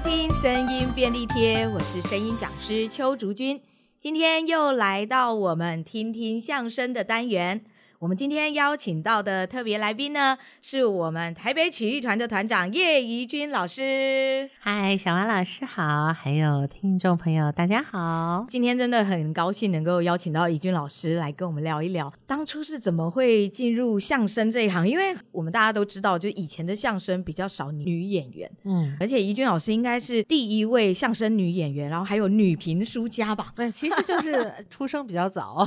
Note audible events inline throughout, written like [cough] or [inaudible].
听声音便利贴，我是声音讲师邱竹君，今天又来到我们听听相声的单元。我们今天邀请到的特别来宾呢，是我们台北曲艺团的团长叶怡君老师。嗨，小王老师好，还有听众朋友大家好。今天真的很高兴能够邀请到怡君老师来跟我们聊一聊，当初是怎么会进入相声这一行？因为我们大家都知道，就以前的相声比较少女演员，嗯，而且怡君老师应该是第一位相声女演员，然后还有女评书家吧？对，其实就是出生比较早，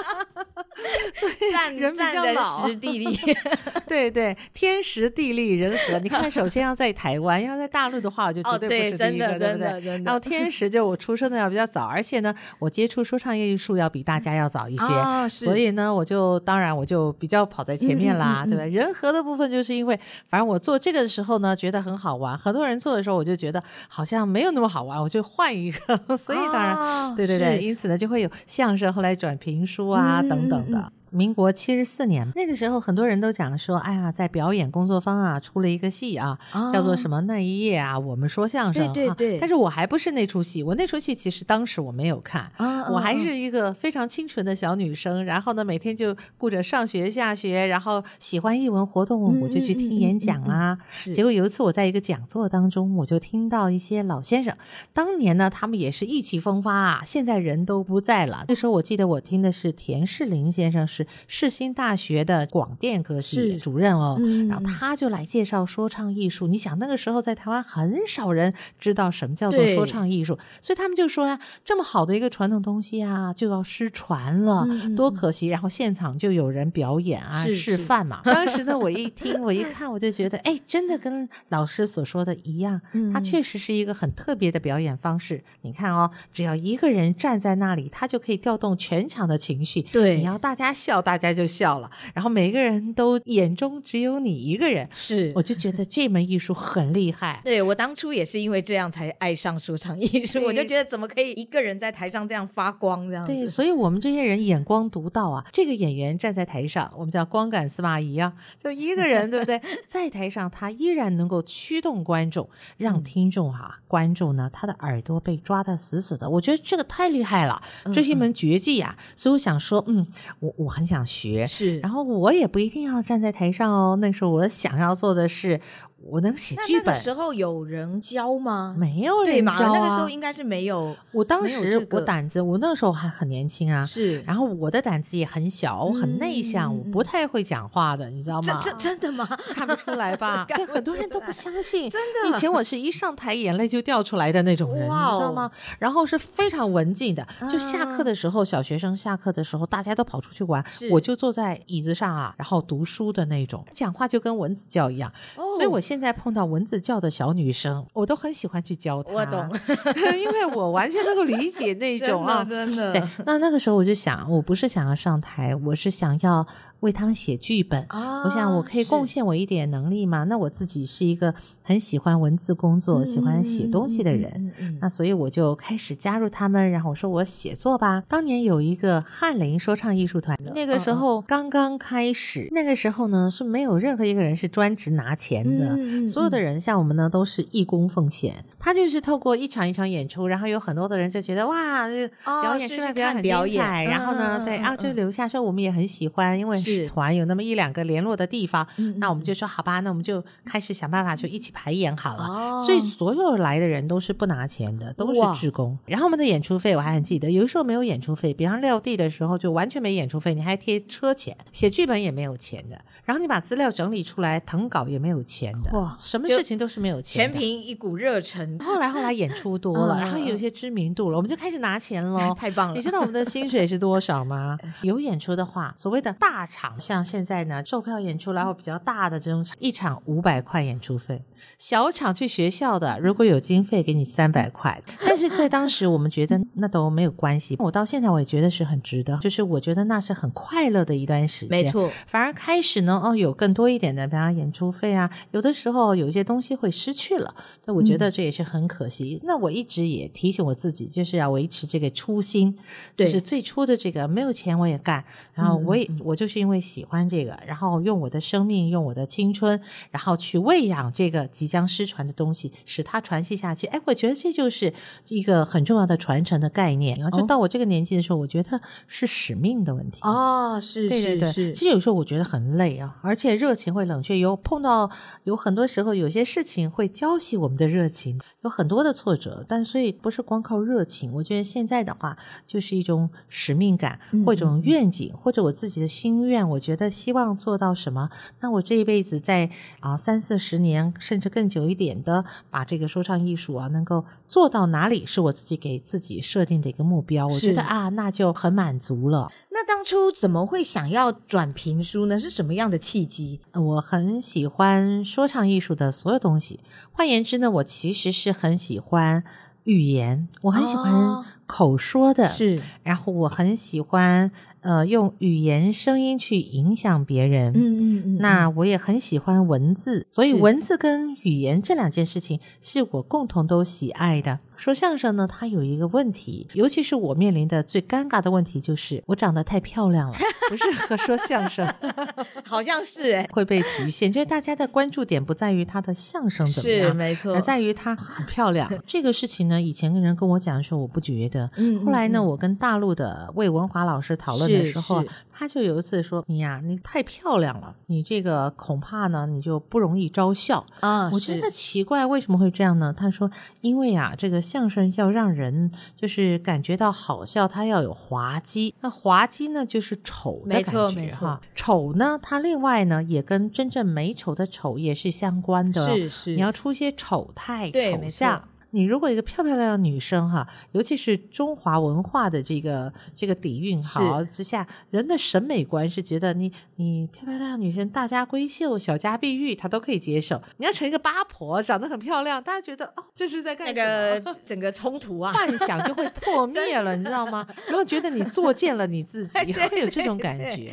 [laughs] [laughs] 所以。[laughs] 人比较老，人时地利，[laughs] 对对，天时地利人和。你看，首先要在台湾，要在大陆的话，我就绝对不是第一个，真的，对不对？然后天时就我出生的要比较早，而且呢，我接触说唱艺术要比大家要早一些，所以呢，我就当然我就比较跑在前面啦，对吧？人和的部分就是因为，反正我做这个的时候呢，觉得很好玩，很多人做的时候，我就觉得好像没有那么好玩，我就换一个，所以当然，对对对，因此呢，就会有相声，后来转评书啊等等的。民国七十四年，那个时候很多人都讲说，哎呀，在表演工作坊啊出了一个戏啊，哦、叫做什么那一夜啊，我们说相声。对对对。但是我还不是那出戏，我那出戏其实当时我没有看，哦、我还是一个非常清纯的小女生，然后呢，每天就顾着上学下学，然后喜欢艺文活动，我就去听演讲啊。结果有一次我在一个讲座当中，我就听到一些老先生，当年呢他们也是意气风发啊，现在人都不在了。那时候我记得我听的是田士林先生。是世新大学的广电科系主任哦，嗯、然后他就来介绍说唱艺术。你想那个时候在台湾很少人知道什么叫做说唱艺术，所以他们就说呀、啊，这么好的一个传统东西啊，就要失传了，嗯、多可惜。然后现场就有人表演啊，是示范嘛。当时呢，[laughs] 我一听，我一看，我就觉得，哎，真的跟老师所说的一样，他确实是一个很特别的表演方式。你看哦，只要一个人站在那里，他就可以调动全场的情绪。对，你要大家笑。大家就笑了，然后每个人都眼中只有你一个人，是，我就觉得这门艺术很厉害。对，我当初也是因为这样才爱上说唱艺术，我就觉得怎么可以一个人在台上这样发光这样。对，所以我们这些人眼光独到啊。这个演员站在台上，我们叫光感司马懿啊，就一个人，对不对？[laughs] 在台上他依然能够驱动观众，让听众哈、啊、观众呢他的耳朵被抓得死死的。我觉得这个太厉害了，这是一门绝技啊。嗯嗯，所以我想说，嗯，我我。很想学，是，然后我也不一定要站在台上哦。那时候我想要做的是。我能写剧本。那个时候有人教吗？没有人教啊。那个时候应该是没有。我当时我胆子，我那个时候还很年轻啊。是。然后我的胆子也很小，我很内向，我不太会讲话的，你知道吗？这真的吗？[laughs] 看不出来吧？对很多人都不相信。真的。以前我是一上台眼泪就掉出来的那种人，你知道吗？然后是非常文静的，就下课的时候，小学生下课的时候，大家都跑出去玩，我就坐在椅子上啊，然后读书的那种，讲话就跟蚊子叫一样。所以我现在碰到蚊子。叫的小女生，我都很喜欢去教她。我懂，[laughs] 因为我完全能够理解那种啊，真的。对，那那个时候我就想，我不是想要上台，我是想要为他们写剧本。哦、我想我可以贡献我一点能力嘛。那我自己是一个很喜欢文字工作、嗯、喜欢写东西的人，那所以我就开始加入他们。然后我说我写作吧。当年有一个翰林说唱艺术团，那个时候刚刚开始，那个时候呢是没有任何一个人是专职拿钱的，嗯、所有的人。像我们呢，都是义工奉献。他就是透过一场一场演出，然后有很多的人就觉得哇，这表演是不是很精彩？然后呢，对，啊就留下说我们也很喜欢，因为是团有那么一两个联络的地方，那我们就说好吧，那我们就开始想办法就一起排演好了。所以所有来的人都是不拿钱的，都是志工。然后我们的演出费我还很记得，有的时候没有演出费，比方撂地的时候就完全没演出费，你还贴车钱，写剧本也没有钱的。然后你把资料整理出来誊稿也没有钱的。哇，什么事情？都是没有钱，全凭一股热忱。后来后来演出多了，[laughs] 然后有一些知名度了，我们就开始拿钱喽。[laughs] 太棒了！你知道我们的薪水是多少吗？[laughs] 有演出的话，所谓的大场，像现在呢，售票演出，然后比较大的这种场，一场五百块演出费。小场去学校的，如果有经费，给你三百块。但是是在当时我们觉得那都没有关系，我到现在我也觉得是很值得，就是我觉得那是很快乐的一段时间。没错，反而开始呢，哦，有更多一点的，比方演出费啊，有的时候有一些东西会失去了，那我觉得这也是很可惜。嗯、那我一直也提醒我自己，就是要维持这个初心，就是最初的这个没有钱我也干，然后我也、嗯、我就是因为喜欢这个，然后用我的生命，用我的青春，然后去喂养这个即将失传的东西，使它传续下去。哎，我觉得这就是一个很重要的传承的概念。然后就到我这个年纪的时候，我觉得是使命的问题。哦，是，对对对。其实有时候我觉得很累啊，而且热情会冷却。有碰到有很多时候，有些事情会浇熄我们的热情，有很多的挫折。但所以不是光靠热情。我觉得现在的话，就是一种使命感，或者一种愿景，或者我自己的心愿。我觉得希望做到什么？那我这一辈子在啊三四十年，甚至更久一点的，把这个说唱艺术啊能够做到哪里，是我自己给自己设定的一个目标。我觉得啊，那就很满足了。那当初怎么会想要转评书呢？是什么样的契机？我很喜欢说唱艺术的所有东西。换言之呢，我其实是很喜欢语言，我很喜欢口说的，哦、是。然后我很喜欢。呃，用语言声音去影响别人，嗯嗯嗯，那我也很喜欢文字，所以文字跟语言这两件事情是我共同都喜爱的。说相声呢，它有一个问题，尤其是我面临的最尴尬的问题，就是我长得太漂亮了，不适合说相声。[laughs] 好像是哎，会被局限，就是大家的关注点不在于他的相声怎么样，是没错，而在于他很漂亮。[laughs] 这个事情呢，以前跟人跟我讲说我不觉得，嗯，后来呢，我跟大陆的魏文华老师讨论的时候，他就有一次说：“你呀，你太漂亮了，你这个恐怕呢，你就不容易招笑啊。”我觉得奇怪，为什么会这样呢？他说：“因为啊，这个。”相声要让人就是感觉到好笑，它要有滑稽。那滑稽呢，就是丑的感觉，哈。丑呢，它另外呢也跟真正美丑的丑也是相关的。是是，你要出些丑态、丑相。你如果一个漂漂亮亮的女生哈，尤其是中华文化的这个这个底蕴好之下，人的审美观是觉得你你漂漂亮亮女生大家闺秀小家碧玉，她都可以接受。你要成一个八婆，长得很漂亮，大家觉得哦，这是在干？[laughs] 那个整个冲突啊，幻想就会破 [laughs] 灭了，你知道吗？然后觉得你作践了你自己，[laughs] 会有这种感觉。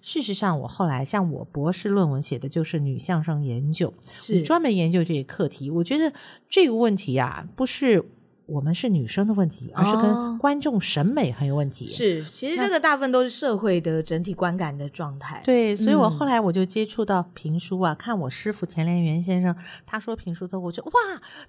事实上，我后来像我博士论文写的就是女相声研究，是专门研究这个课题。我觉得这个问题啊。不是。我们是女生的问题，而是跟观众审美很有问题。哦、是，其实这个大部分都是社会的整体观感的状态。对，所以我后来我就接触到评书啊，嗯、看我师傅田连元先生，他说评书的时候，我就哇，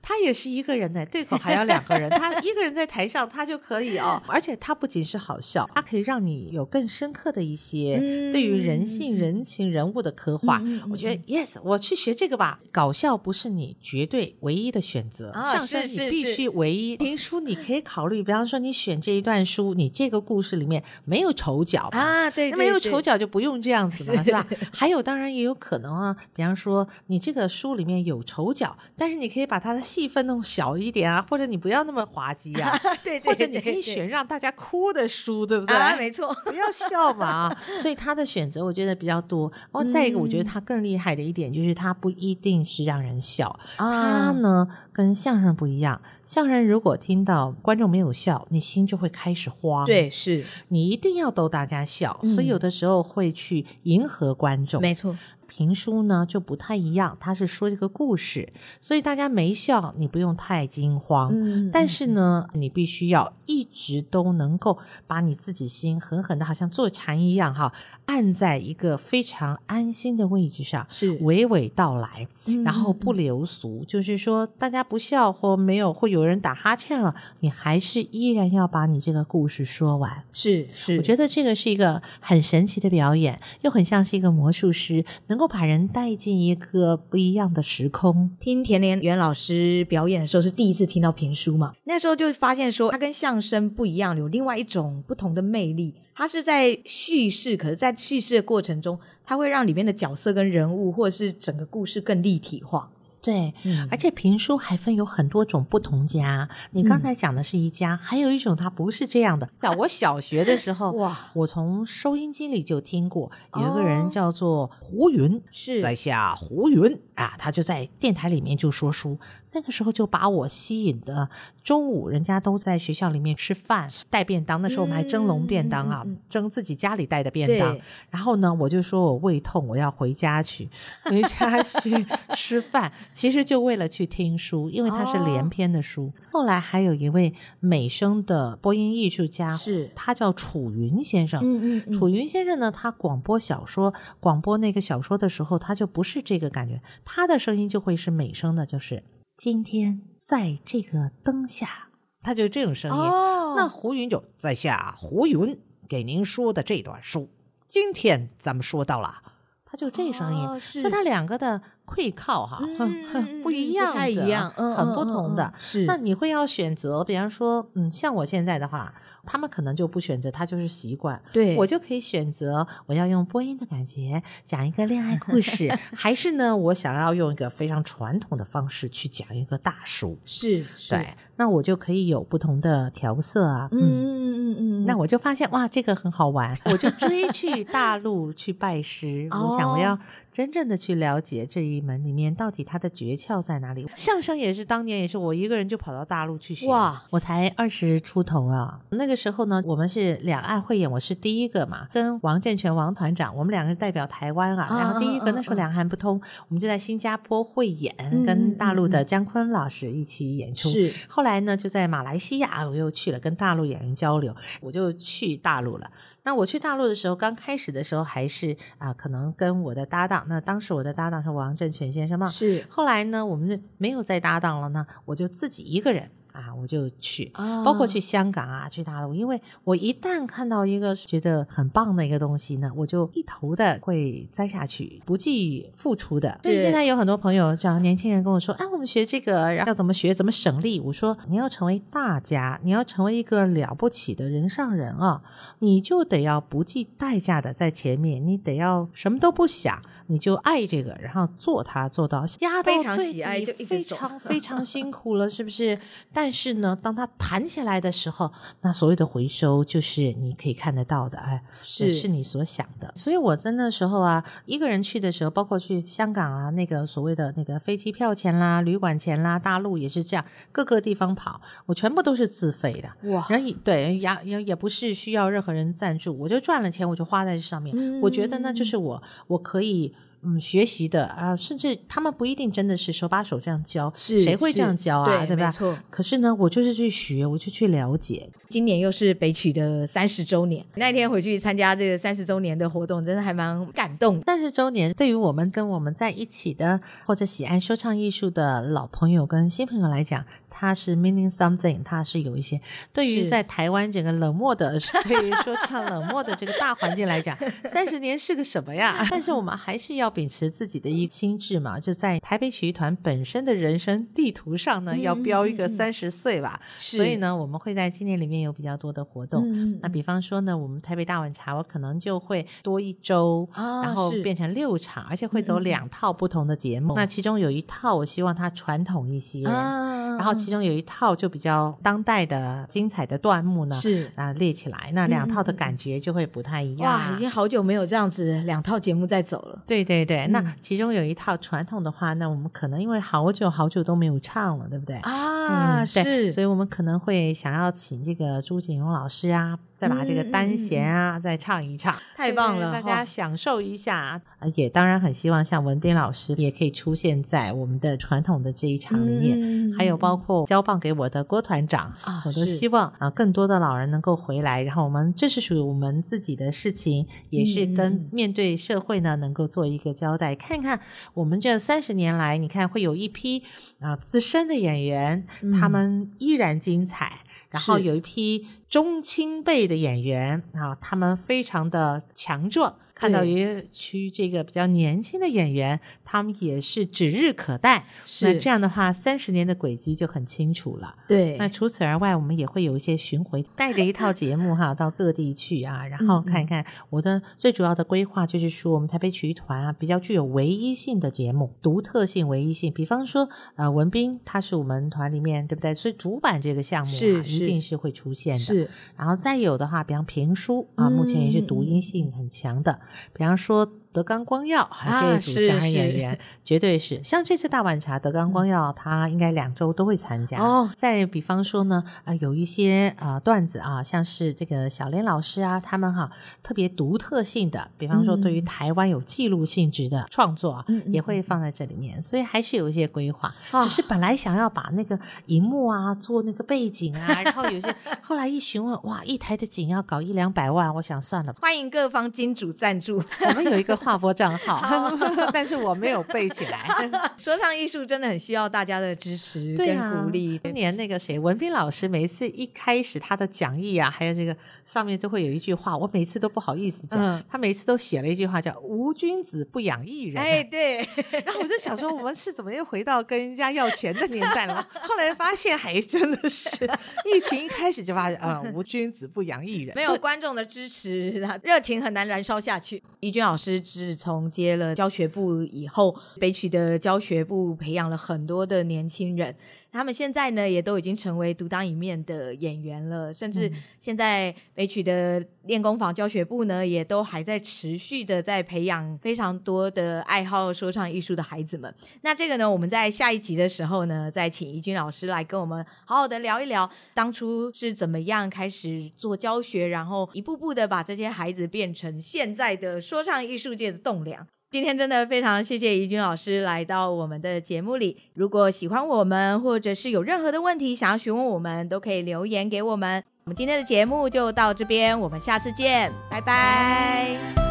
他也是一个人呢，对口还要两个人，他一个人在台上他就可以哦，而且他不仅是好笑，他可以让你有更深刻的一些对于人性、人情、人物的刻画。嗯、我觉得 yes，我去学这个吧。搞笑不是你绝对唯一的选择，哦、相声你必须唯一。评书你可以考虑，比方说你选这一段书，你这个故事里面没有丑角啊，对，对，对，没有丑角就不用这样子嘛，是，吧？还有，当然也有可能啊，比方说你这个书里面有丑角，但是你可以把它的戏份弄小一点啊，或者你不要那么滑稽啊，对，对，对，或者你可以选让大家哭的书，对不对？啊，没错，不要笑嘛。所以他的选择我觉得比较多。哦，再一个，我觉得他更厉害的一点就是他不一定是让人笑，嗯、他呢跟相声不一样，相声如果听。听到观众没有笑，你心就会开始慌。对，是你一定要逗大家笑，嗯、所以有的时候会去迎合观众。没错。评书呢就不太一样，他是说这个故事，所以大家没笑，你不用太惊慌。嗯，但是呢，你必须要一直都能够把你自己心狠狠的，好像坐禅一样哈，按在一个非常安心的位置上，是娓娓道来，然后不流俗，嗯、就是说大家不笑或没有或有人打哈欠了，你还是依然要把你这个故事说完。是是，我觉得这个是一个很神奇的表演，又很像是一个魔术师能够。把人带进一个不一样的时空。听田连元老师表演的时候，是第一次听到评书嘛？那时候就发现说，它跟相声不一样，有另外一种不同的魅力。它是在叙事，可是，在叙事的过程中，它会让里面的角色跟人物，或者是整个故事更立体化。对，嗯、而且评书还分有很多种不同家。你刚才讲的是一家，嗯、还有一种它不是这样的。那我小学的时候，哇，我从收音机里就听过，有一个人叫做胡云，是在下胡云啊，他就在电台里面就说书。那个时候就把我吸引的，中午人家都在学校里面吃饭带便当，那时候我们还蒸笼便当啊，嗯、蒸自己家里带的便当。然后呢，我就说我胃痛，我要回家去，[laughs] 回家去吃饭。其实就为了去听书，因为它是连篇的书。哦、后来还有一位美声的播音艺术家，是他叫楚云先生。嗯嗯嗯、楚云先生呢，他广播小说，广播那个小说的时候，他就不是这个感觉，他的声音就会是美声的，就是今天在这个灯下，他就这种声音。哦、那胡云就在下胡云给您说的这段书，今天咱们说到了，他就这声音，是、哦、他两个的溃靠哈，嗯、[laughs] 不一样的，不太一样，很不同的。是，那你会要选择，比方说，嗯，像我现在的话。他们可能就不选择，他就是习惯。对，我就可以选择，我要用播音的感觉讲一个恋爱故事，[laughs] 还是呢，我想要用一个非常传统的方式去讲一个大叔。是，是对，那我就可以有不同的调色啊。嗯嗯嗯嗯，那我就发现哇，这个很好玩，我就追去大陆去拜师。[laughs] 我想我要真正的去了解这一门里面到底它的诀窍在哪里。相声也是当年也是我一个人就跑到大陆去学。哇，我才二十出头啊，那个。时候呢，我们是两岸汇演，我是第一个嘛，跟王振全王团长，我们两个人代表台湾啊。然后第一个那时候两岸不通，我们就在新加坡汇演，跟大陆的姜昆老师一起演出。是，后来呢，就在马来西亚，我又去了，跟大陆演员交流，我就去大陆了。那我去大陆的时候，刚开始的时候还是啊，可能跟我的搭档，那当时我的搭档是王振全先生嘛。是，后来呢，我们就没有再搭档了呢，我就自己一个人。啊，我就去，包括去香港啊，去大陆，因为我一旦看到一个觉得很棒的一个东西呢，我就一头的会栽下去，不计付出的。所以现在有很多朋友，像年轻人跟我说，哎，我们学这个，然后要怎么学，怎么省力？我说，你要成为大家，你要成为一个了不起的人上人啊，你就得要不计代价的在前面，你得要什么都不想，你就爱这个，然后做它做到压到最底，[laughs] 非常非常辛苦了，是不是？但但是呢，当它弹起来的时候，那所谓的回收就是你可以看得到的，哎，是是你所想的。所以我在那时候啊，一个人去的时候，包括去香港啊，那个所谓的那个飞机票钱啦、旅馆钱啦，大陆也是这样，各个地方跑，我全部都是自费的。哇，然后对，也也也不是需要任何人赞助，我就赚了钱，我就花在这上面。嗯，我觉得那就是我，我可以。嗯，学习的啊，甚至他们不一定真的是手把手这样教，是谁会这样教啊？对，对吧？没错。可是呢，我就是去学，我就去了解。今年又是北曲的三十周年，那天回去参加这个三十周年的活动，真的还蛮感动。三十周年对于我们跟我们在一起的或者喜爱说唱艺术的老朋友跟新朋友来讲，它是 meaning something，它是有一些。对于在台湾整个冷漠的，对于说唱冷漠的这个大环境来讲，三十年是个什么呀？[laughs] 但是我们还是要。秉持自己的一个心智嘛，就在台北曲艺团本身的人生地图上呢，要标一个三十岁吧。嗯、所以呢，我们会在今年里面有比较多的活动。嗯、那比方说呢，我们台北大碗茶，我可能就会多一周，哦、然后变成六场，而且会走两套不同的节目。嗯、那其中有一套，我希望它传统一些。哦然后其中有一套就比较当代的精彩的段目呢，是啊列起来，那两套的感觉就会不太一样。哇，已经好久没有这样子两套节目在走了。对对对，嗯、那其中有一套传统的话，那我们可能因为好久好久都没有唱了，对不对？啊，嗯、是，所以我们可能会想要请这个朱景荣老师啊。再把这个单弦啊，嗯、再唱一唱，太棒了！大家享受一下。哦、也当然很希望像文斌老师也可以出现在我们的传统的这一场里面，嗯、还有包括交棒给我的郭团长，啊、我都希望啊更多的老人能够回来。然后我们这是属于我们自己的事情，也是跟面对社会呢能够做一个交代。嗯、看看我们这三十年来，你看会有一批啊资深的演员，嗯、他们依然精彩。然后有一批中青辈的演员啊，他们非常的强壮。看到一区这个比较年轻的演员，他们也是指日可待。是那这样的话，三十年的轨迹就很清楚了。对。那除此而外，我们也会有一些巡回，带着一套节目哈，到各地去啊，然后看一看。我的最主要的规划就是说，我们台北曲艺团啊，比较具有唯一性的节目，独特性、唯一性。比方说，呃，文斌他是我们团里面，对不对？所以主板这个项目啊，一定是会出现的。是。然后再有的话，比方评书啊，目前也是读音性很强的。比方说德纲光耀还，这一组相声演员绝对是。像这次大碗茶，德纲光耀他应该两周都会参加。哦，再比方说呢，啊，有一些啊段子啊，像是这个小莲老师啊，他们哈特别独特性的，比方说对于台湾有记录性质的创作啊，也会放在这里面。所以还是有一些规划，只是本来想要把那个荧幕啊做那个背景啊，[laughs] 然后有些后来一询问，哇，一台的景要搞一两百万，我想算了，欢迎各方金主赞助。我们有一个划拨账号，[laughs] 但是我没有背起来。[laughs] 说唱艺术真的很需要大家的支持跟鼓励。今年那个谁，文斌老师，每一次一开始他的讲义啊，还有这个上面都会有一句话，我每次都不好意思讲，他每次都写了一句话叫“无君子不养艺人”。哎，对。[laughs] 然后我就想说，我们是怎么又回到跟人家要钱的年代了？后来发现还真的是，疫情一开始就发现啊，“无君子不养艺人”，没有观众的支持，热情很难燃烧下去。怡君老师是从接了教学部以后，北区的教学部培养了很多的年轻人。他们现在呢，也都已经成为独当一面的演员了，甚至现在北曲的练功房教学部呢，也都还在持续的在培养非常多的爱好说唱艺术的孩子们。那这个呢，我们在下一集的时候呢，再请怡君老师来跟我们好好的聊一聊，当初是怎么样开始做教学，然后一步步的把这些孩子变成现在的说唱艺术界的栋梁。今天真的非常谢谢怡君老师来到我们的节目里。如果喜欢我们，或者是有任何的问题想要询问我们，都可以留言给我们。我们今天的节目就到这边，我们下次见，拜拜。